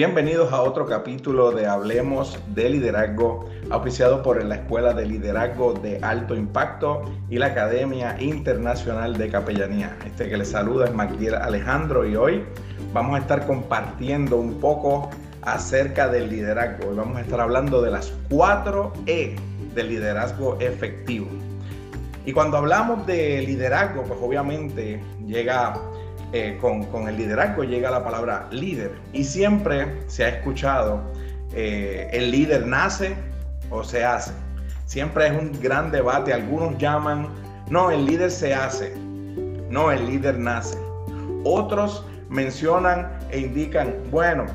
Bienvenidos a otro capítulo de Hablemos de Liderazgo, auspiciado por la Escuela de Liderazgo de Alto Impacto y la Academia Internacional de Capellanía. Este que les saluda es Magdiel Alejandro y hoy vamos a estar compartiendo un poco acerca del liderazgo. Hoy vamos a estar hablando de las cuatro E del liderazgo efectivo. Y cuando hablamos de liderazgo, pues obviamente llega eh, con, el liderazgo llega la palabra líder. Y siempre se ha escuchado, eh, el líder nace o se hace. Siempre es un gran debate. Algunos llaman, no, el líder se hace. No, el líder nace. Otros mencionan e indican, bueno,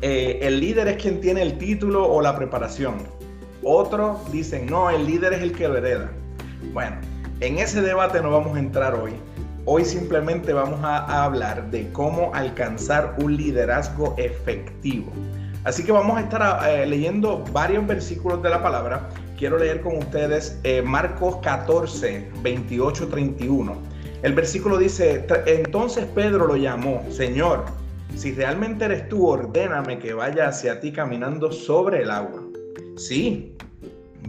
eh, el líder es quien tiene el título o la preparación. Otros dicen, no, el líder es el que lo hereda. Bueno, en ese debate no vamos a entrar hoy. Hoy simplemente vamos a hablar de cómo alcanzar un liderazgo efectivo. Así que vamos a estar eh, leyendo varios versículos de la palabra. Quiero leer con ustedes eh, Marcos 14, 28, 31. El versículo dice, entonces Pedro lo llamó, Señor, si realmente eres tú, ordéname que vaya hacia ti caminando sobre el agua. Sí,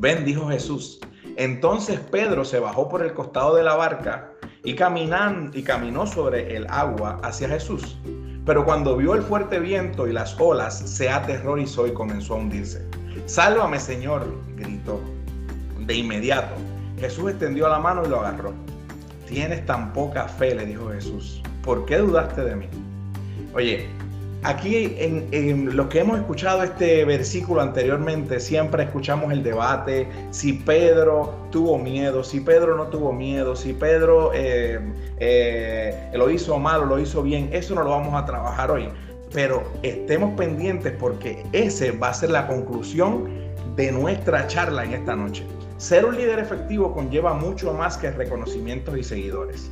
ven, dijo Jesús. Entonces Pedro se bajó por el costado de la barca y, caminan, y caminó sobre el agua hacia Jesús. Pero cuando vio el fuerte viento y las olas, se aterrorizó y comenzó a hundirse. Sálvame, Señor, gritó. De inmediato, Jesús extendió la mano y lo agarró. Tienes tan poca fe, le dijo Jesús. ¿Por qué dudaste de mí? Oye, Aquí en, lo que hemos escuchado este versículo anteriormente, siempre escuchamos el debate si Pedro tuvo miedo, si Pedro no tuvo miedo, si Pedro eh, eh, lo hizo mal o lo hizo bien. Eso no lo vamos a trabajar hoy. Pero estemos pendientes porque ese va a ser la conclusión de nuestra charla en esta noche. Ser un líder efectivo conlleva mucho más que reconocimientos y seguidores.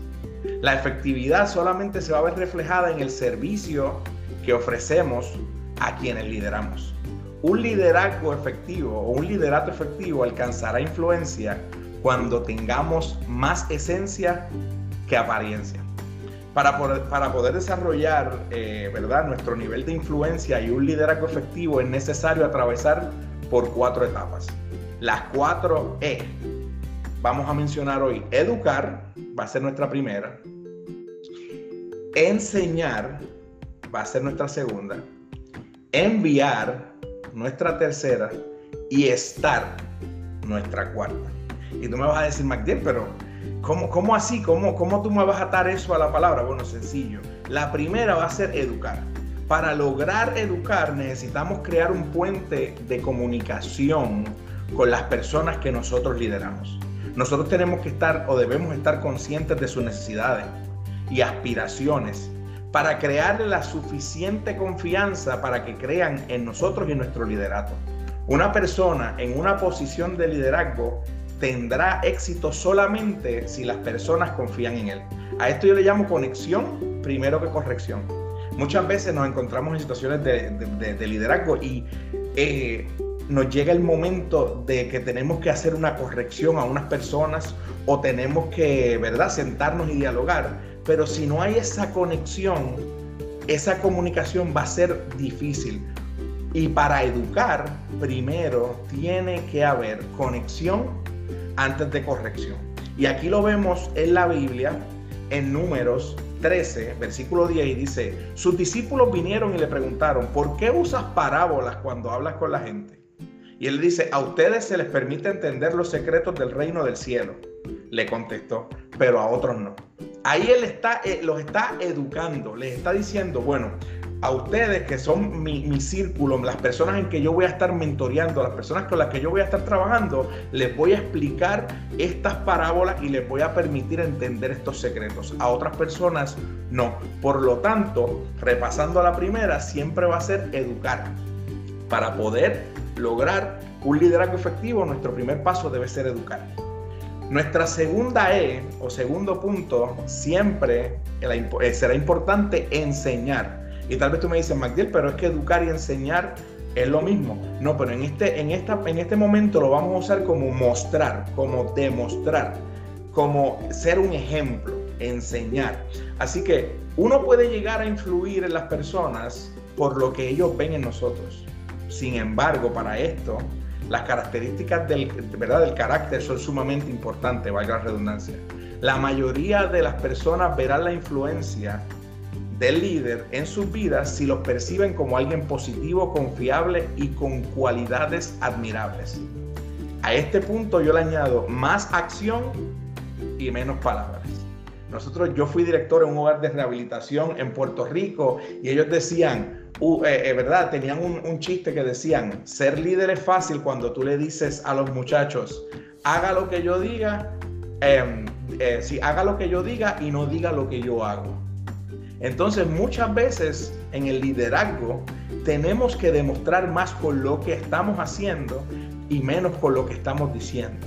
La efectividad solamente se va a ver reflejada en el servicio que ofrecemos a quienes lideramos. Un liderazgo efectivo o un liderato efectivo alcanzará influencia cuando tengamos más esencia que apariencia. Para poder, para poder desarrollar eh, ¿verdad? nuestro nivel de influencia y un liderazgo efectivo es necesario atravesar por cuatro etapas. Las cuatro E. Vamos a mencionar hoy educar, va a ser nuestra primera. Enseñar, va a ser nuestra segunda, enviar nuestra tercera y estar nuestra cuarta. Y tú me vas a decir, MacDill, pero ¿cómo, cómo así? ¿Cómo, ¿Cómo tú me vas a atar eso a la palabra? Bueno, sencillo. La primera va a ser educar. Para lograr educar necesitamos crear un puente de comunicación con las personas que nosotros lideramos. Nosotros tenemos que estar o debemos estar conscientes de sus necesidades y aspiraciones para crearle la suficiente confianza para que crean en nosotros y nuestro liderato. Una persona en una posición de liderazgo tendrá éxito solamente si las personas confían en él. A esto yo le llamo conexión primero que corrección. Muchas veces nos encontramos en situaciones de, liderazgo y eh, nos llega el momento de que tenemos que hacer una corrección a unas personas o tenemos que, ¿verdad?, sentarnos y dialogar. Pero si no hay esa conexión, esa comunicación va a ser difícil. Y para educar, primero tiene que haber conexión antes de corrección. Y aquí lo vemos en la Biblia, en números 13, versículo 10, y dice, sus discípulos vinieron y le preguntaron, ¿por qué usas parábolas cuando hablas con la gente? Y él dice, a ustedes se les permite entender los secretos del reino del cielo. Le contestó, pero a otros no. Ahí él está, eh, los está educando, les está diciendo, bueno, a ustedes que son mi, mi, círculo, las personas en que yo voy a estar mentoreando, las personas con las que yo voy a estar trabajando, les voy a explicar estas parábolas y les voy a permitir entender estos secretos. A otras personas no. Por lo tanto, repasando a la primera, siempre va a ser educar. Para poder lograr un liderazgo efectivo, nuestro primer paso debe ser educar. Nuestra segunda E o segundo punto siempre eh, será importante enseñar. Y tal vez tú me dices, Magdiel, pero es que educar y enseñar es lo mismo. No, pero en este, en, esta, en este momento lo vamos a usar como mostrar, como demostrar, como ser un ejemplo, enseñar. Así que uno puede llegar a influir en las personas por lo que ellos ven en nosotros. Sin embargo, para esto, las características del, ¿verdad? del carácter son sumamente importantes, valga la redundancia. La mayoría de las personas verán la influencia del líder en sus vidas si los perciben como alguien positivo, confiable y con cualidades admirables. A este punto yo le añado más acción y menos palabras. Nosotros, yo fui director en un hogar de rehabilitación en Puerto Rico y ellos decían, uh, ¿verdad? Tenían un, chiste que decían, ser líder es fácil cuando tú le dices a los muchachos, haga lo que yo diga, eh, eh haga lo que yo diga y no diga lo que yo hago. Entonces muchas veces en el liderazgo tenemos que demostrar más con lo que estamos haciendo y menos con lo que estamos diciendo.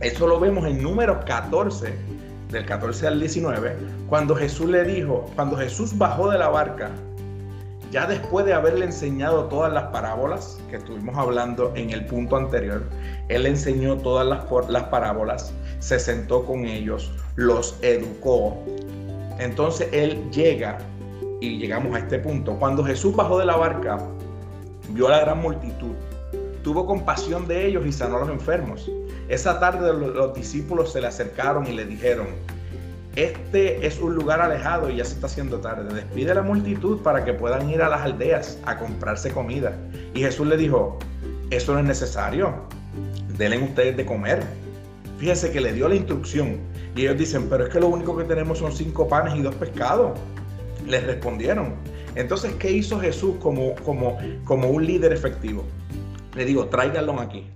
Eso lo vemos en número 14, del 14 al 19, cuando Jesús le dijo, cuando Jesús bajó de la barca, ya después de haberle enseñado todas las parábolas que estuvimos hablando en el punto anterior, él enseñó todas las, las parábolas, se sentó con ellos, los educó, entonces él llega y llegamos a este punto. Cuando Jesús bajó de la barca, vio a la gran multitud, tuvo compasión de ellos y sanó a los enfermos. Esa tarde los, discípulos se le acercaron y le dijeron, este es un lugar alejado y ya se está haciendo tarde. Despide a la multitud para que puedan ir a las aldeas a comprarse comida. Y Jesús le dijo, eso no es necesario. Denle ustedes de comer. Fíjese que le dio la instrucción y ellos dicen, pero es que lo único que tenemos son cinco panes y dos pescados. Les respondieron. Entonces, ¿qué hizo Jesús como, como, como un líder efectivo? Le digo, tráiganlo aquí.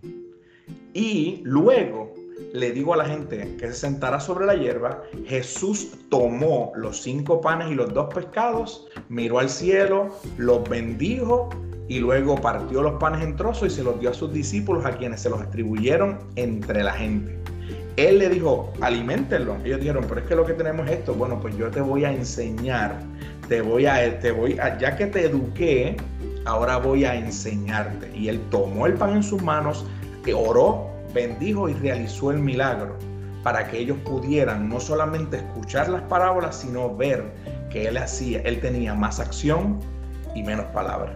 Y luego le digo a la gente que se sentara sobre la hierba, Jesús tomó los cinco panes y los dos pescados, miró al cielo, los bendijo y luego partió los panes en trozos y se los dio a sus discípulos a quienes se los distribuyeron entre la gente. Él le dijo, aliméntenlo. Ellos dijeron, pero es que lo que tenemos es esto. Bueno, pues yo te voy a enseñar, te voy a, te voy a, ya que te eduqué, ahora voy a enseñarte. Y él tomó el pan en sus manos, que oró, bendijo y realizó el milagro para que ellos pudieran no solamente escuchar las parábolas, sino ver que él hacía, él tenía más acción y menos palabras.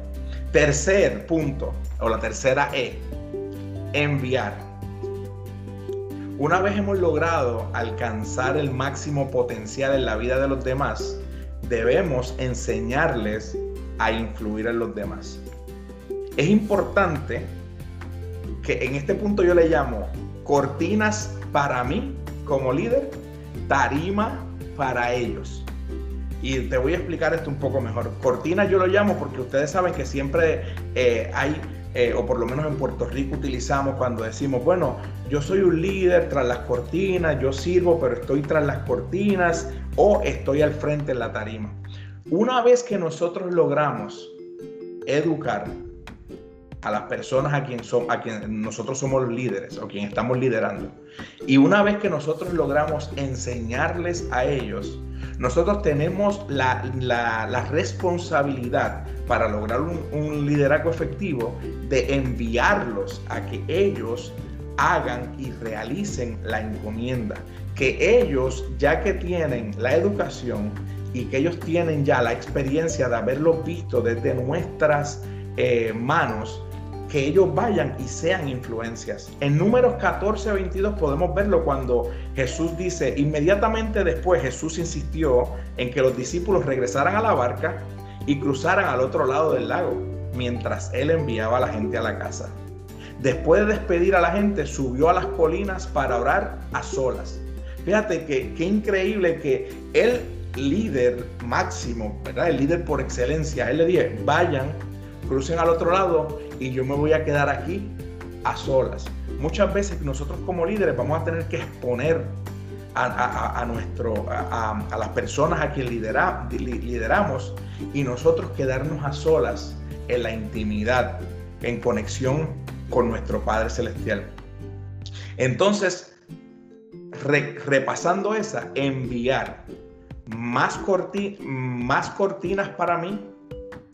Tercer punto, o la tercera E, enviar. Una vez hemos logrado alcanzar el máximo potencial en la vida de los demás, debemos enseñarles a influir en los demás. Es importante que en este punto yo le llamo cortinas para mí como líder, tarima para ellos. Y te voy a explicar esto un poco mejor. Cortinas yo lo llamo porque ustedes saben que siempre eh, hay eh, o por lo menos en Puerto Rico utilizamos cuando decimos, bueno, yo soy un líder tras las cortinas, yo sirvo, pero estoy tras las cortinas o estoy al frente en la tarima. Una vez que nosotros logramos educar a las personas a quien, son, a quien nosotros somos los líderes o quien estamos liderando, y una vez que nosotros logramos enseñarles a ellos, nosotros tenemos la, responsabilidad para lograr un, liderazgo efectivo de enviarlos a que ellos hagan y realicen la encomienda. Que ellos, ya que tienen la educación y que ellos tienen ya la experiencia de haberlo visto desde nuestras eh, manos, que ellos vayan y sean influencias. En números 14 a 22 podemos verlo cuando Jesús dice, inmediatamente después Jesús insistió en que los discípulos regresaran a la barca y cruzaran al otro lado del lago, mientras él enviaba a la gente a la casa. Después de despedir a la gente, subió a las colinas para orar a solas. Fíjate que qué increíble que el líder máximo, ¿verdad? El líder por excelencia, él le dije, vayan, crucen al otro lado y yo me voy a quedar aquí a solas. Muchas veces nosotros como líderes vamos a tener que exponer a, nuestro, a, las personas a quien lideramos y nosotros quedarnos a solas en la intimidad, en conexión con nuestro Padre Celestial. Entonces, repasando esa, enviar más, más cortinas para mí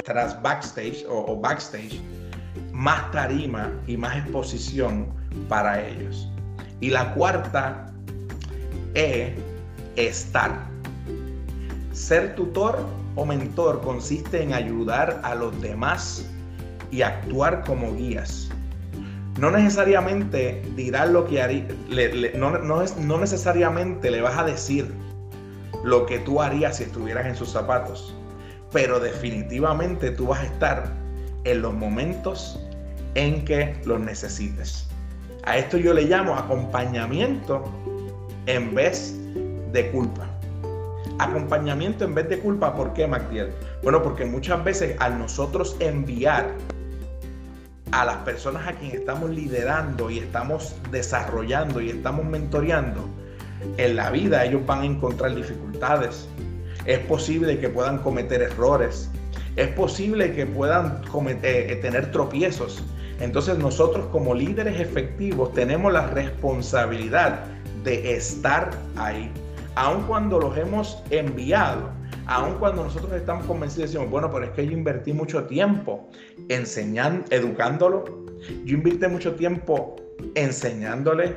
tras backstage o, backstage, más tarima y más exposición para ellos. Y la cuarta es estar. Ser tutor o mentor consiste en ayudar a los demás y actuar como guías. No necesariamente dirás lo que haría, no, no necesariamente le vas a decir lo que tú harías si estuvieras en sus zapatos, pero definitivamente tú vas a estar en los momentos en que los necesites. A esto yo le llamo acompañamiento en vez de culpa. Acompañamiento en vez de culpa, ¿por qué, Magdiel? Bueno, porque muchas veces al nosotros enviar a las personas a quien estamos liderando y estamos desarrollando y estamos mentoreando, en la vida ellos van a encontrar dificultades. Es posible que puedan cometer errores. Es posible que puedan eh, tener tropiezos. Entonces nosotros como líderes efectivos tenemos la responsabilidad de estar ahí. Aun cuando los hemos enviado, aun cuando nosotros estamos convencidos, decimos, bueno, pero es que yo invertí mucho tiempo enseñando, educándolo. Yo invertí mucho tiempo enseñándole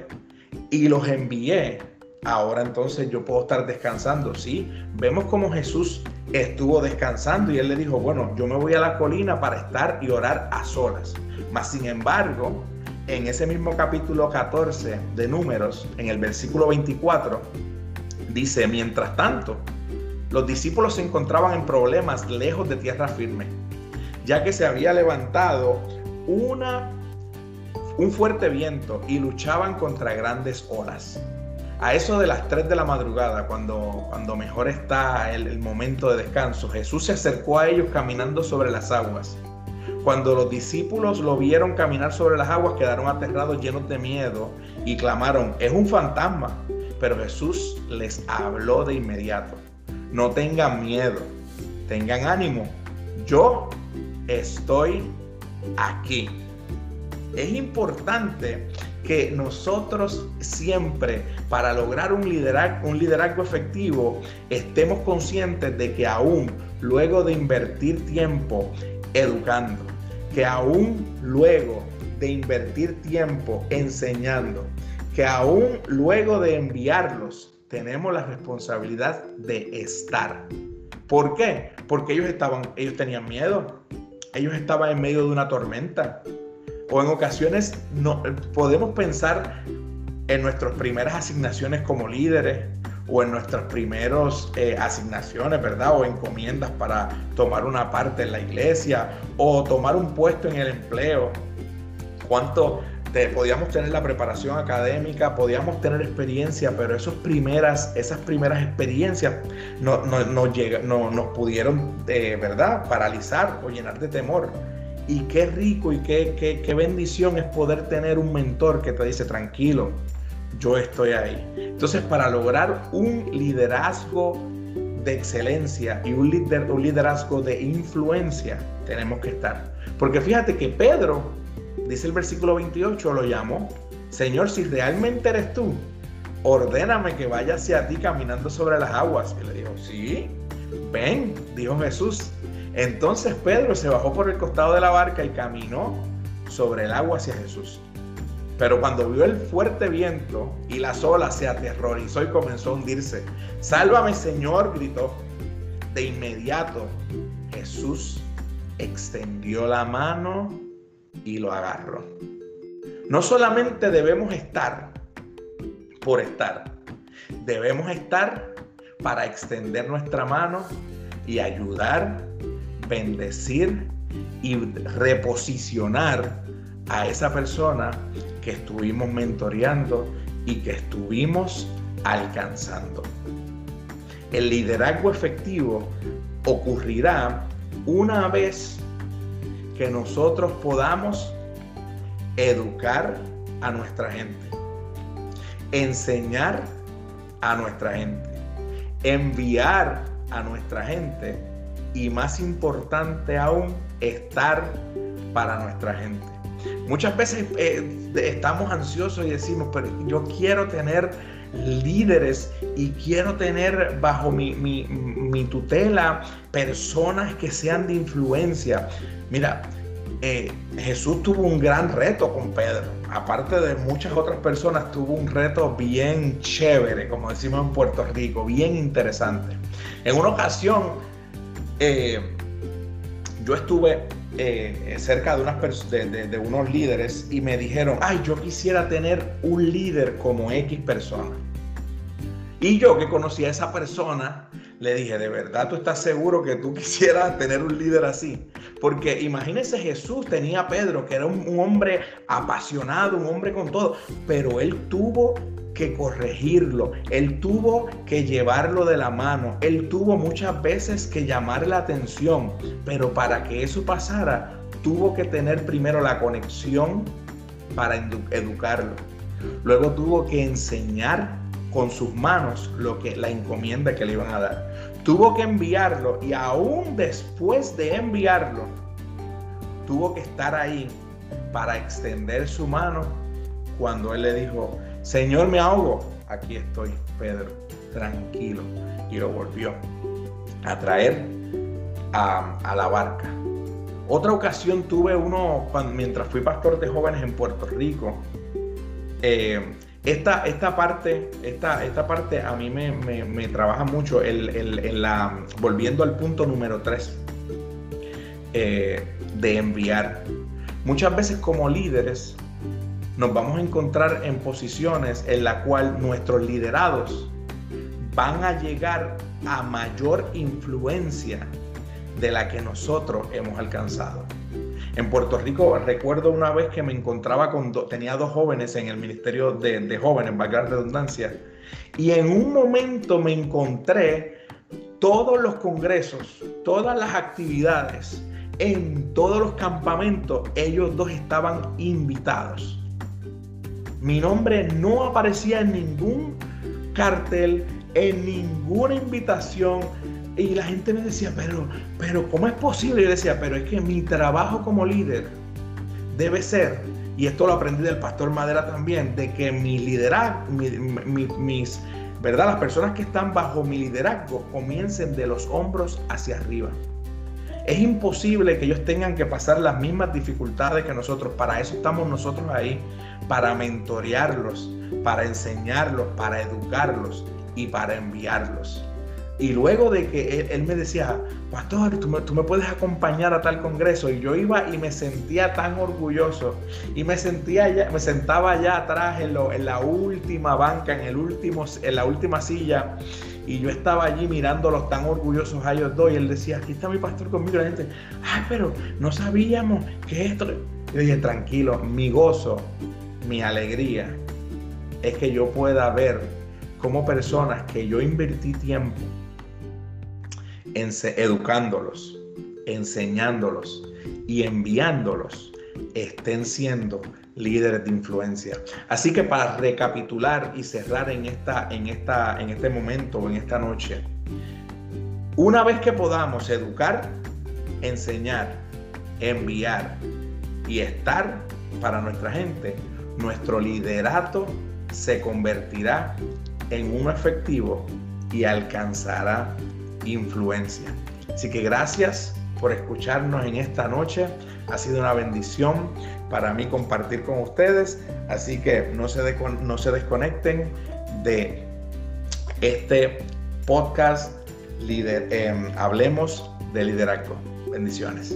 y los envié ahora entonces yo puedo estar descansando. Sí, vemos como Jesús estuvo descansando y él le dijo, bueno, yo me voy a la colina para estar y orar a solas. Mas sin embargo, en ese mismo capítulo 14 de números, en el versículo 24, dice, mientras tanto, los discípulos se encontraban en problemas lejos de tierra firme, ya que se había levantado una, un fuerte viento y luchaban contra grandes olas. A eso de las 3 de la madrugada, cuando, cuando mejor está el, el momento de descanso, Jesús se acercó a ellos caminando sobre las aguas. Cuando los discípulos lo vieron caminar sobre las aguas, quedaron aterrados, llenos de miedo y clamaron, es un fantasma. Pero Jesús les habló de inmediato, no tengan miedo, tengan ánimo, yo estoy aquí. Es importante que nosotros siempre, para lograr un liderazgo, un liderazgo efectivo, estemos conscientes de que aún luego de invertir tiempo educando, que aún luego de invertir tiempo enseñando, que aún luego de enviarlos, tenemos la responsabilidad de estar. ¿Por qué? Porque ellos estaban, ellos tenían miedo. Ellos estaban en medio de una tormenta o en ocasiones no, podemos pensar en nuestras primeras asignaciones como líderes o en nuestras primeras eh, asignaciones, ¿verdad? O encomiendas para tomar una parte en la iglesia o tomar un puesto en el empleo. ¿Cuánto podíamos tener la preparación académica, podíamos tener experiencia, pero esas primeras, esas primeras experiencias no, no, no, nos pudieron, eh, ¿verdad?, paralizar o llenar de temor. Y qué rico y qué, qué, bendición es poder tener un mentor que te dice, tranquilo, yo estoy ahí. Entonces, para lograr un liderazgo de excelencia y un, un liderazgo de influencia, tenemos que estar. Porque fíjate que Pedro, dice el versículo 28, lo llamó, Señor, si realmente eres tú, ordéname que vaya hacia ti caminando sobre las aguas. Y le dijo, sí, ven, dijo Jesús. Entonces Pedro se bajó por el costado de la barca y caminó sobre el agua hacia Jesús. Pero cuando vio el fuerte viento y las olas se aterrorizó y comenzó a hundirse. Sálvame Señor, gritó. De inmediato Jesús extendió la mano y lo agarró. No solamente debemos estar por estar, debemos estar para extender nuestra mano y ayudar bendecir y reposicionar a esa persona que estuvimos mentoreando y que estuvimos alcanzando. El liderazgo efectivo ocurrirá una vez que nosotros podamos educar a nuestra gente, enseñar a nuestra gente, enviar a nuestra gente y más importante aún, estar para nuestra gente. Muchas veces eh, estamos ansiosos y decimos, pero yo quiero tener líderes y quiero tener bajo mi, tutela personas que sean de influencia. Mira, eh, Jesús tuvo un gran reto con Pedro. Aparte de muchas otras personas, tuvo un reto bien chévere, como decimos en Puerto Rico, bien interesante. En una ocasión, eh, yo estuve eh, cerca de, unas de, unos líderes y me dijeron, ay, yo quisiera tener un líder como X persona. Y yo que conocía a esa persona, le dije, ¿de verdad tú estás seguro que tú quisieras tener un líder así? Porque imagínese Jesús tenía a Pedro, que era un, hombre apasionado, un hombre con todo, pero él tuvo que corregirlo, él tuvo que llevarlo de la mano, él tuvo muchas veces que llamar la atención, pero para que eso pasara, tuvo que tener primero la conexión para educarlo. Luego tuvo que enseñar con sus manos lo que la encomienda que le iban a dar. Tuvo que enviarlo y aún después de enviarlo, tuvo que estar ahí para extender su mano cuando él le dijo, Señor, me ahogo. Aquí estoy, Pedro, tranquilo. Y lo volvió a traer a, la barca. Otra ocasión tuve uno mientras fui pastor de jóvenes en Puerto Rico. Eh, esta, esta, parte, esta, esta parte a mí me, trabaja mucho el, la, volviendo al punto número 3 eh, de enviar. Muchas veces como líderes nos vamos a encontrar en posiciones en la cual nuestros liderados van a llegar a mayor influencia de la que nosotros hemos alcanzado. En Puerto Rico recuerdo una vez que me encontraba con, tenía dos jóvenes en el Ministerio de, de Jóvenes, valga la redundancia, y en un momento me encontré todos los congresos, todas las actividades, en todos los campamentos, ellos dos estaban invitados. Mi nombre no aparecía en ningún cartel, en ninguna invitación. Y la gente me decía, pero, pero, ¿cómo es posible? Yo decía, pero es que mi trabajo como líder debe ser, y esto lo aprendí del pastor Madera también, de que mi liderazgo, mis, ¿verdad? Las personas que están bajo mi liderazgo comiencen de los hombros hacia arriba. Es imposible que ellos tengan que pasar las mismas dificultades que nosotros. Para eso estamos nosotros ahí, para mentorearlos, para enseñarlos, para educarlos y para enviarlos. Y luego de que él, me decía, pastor, ¿tú me, puedes acompañar a tal congreso. Y yo iba y me sentía tan orgulloso. Y me sentía ya, me sentaba allá atrás en, en la última banca, en, el último, en la última silla. Y yo estaba allí mirándolos tan orgullosos a ellos dos. Y él decía, aquí está mi pastor conmigo. Y la gente, ay, pero no sabíamos que esto. Yo dije, tranquilo, mi gozo, mi alegría es que yo pueda ver como personas que yo invertí tiempo en educándolos, enseñándolos y enviándolos estén siendo líderes de influencia. Así que para recapitular y cerrar en, esta, en, esta, en este momento en esta noche, una vez que podamos educar, enseñar, enviar y estar para nuestra gente, nuestro liderato se convertirá en un efectivo y alcanzará influencia. Así que gracias por escucharnos en esta noche. Ha sido una bendición para mí compartir con ustedes. Así que no se, desconecten de este podcast. Em, hablemos de liderazgo. Bendiciones.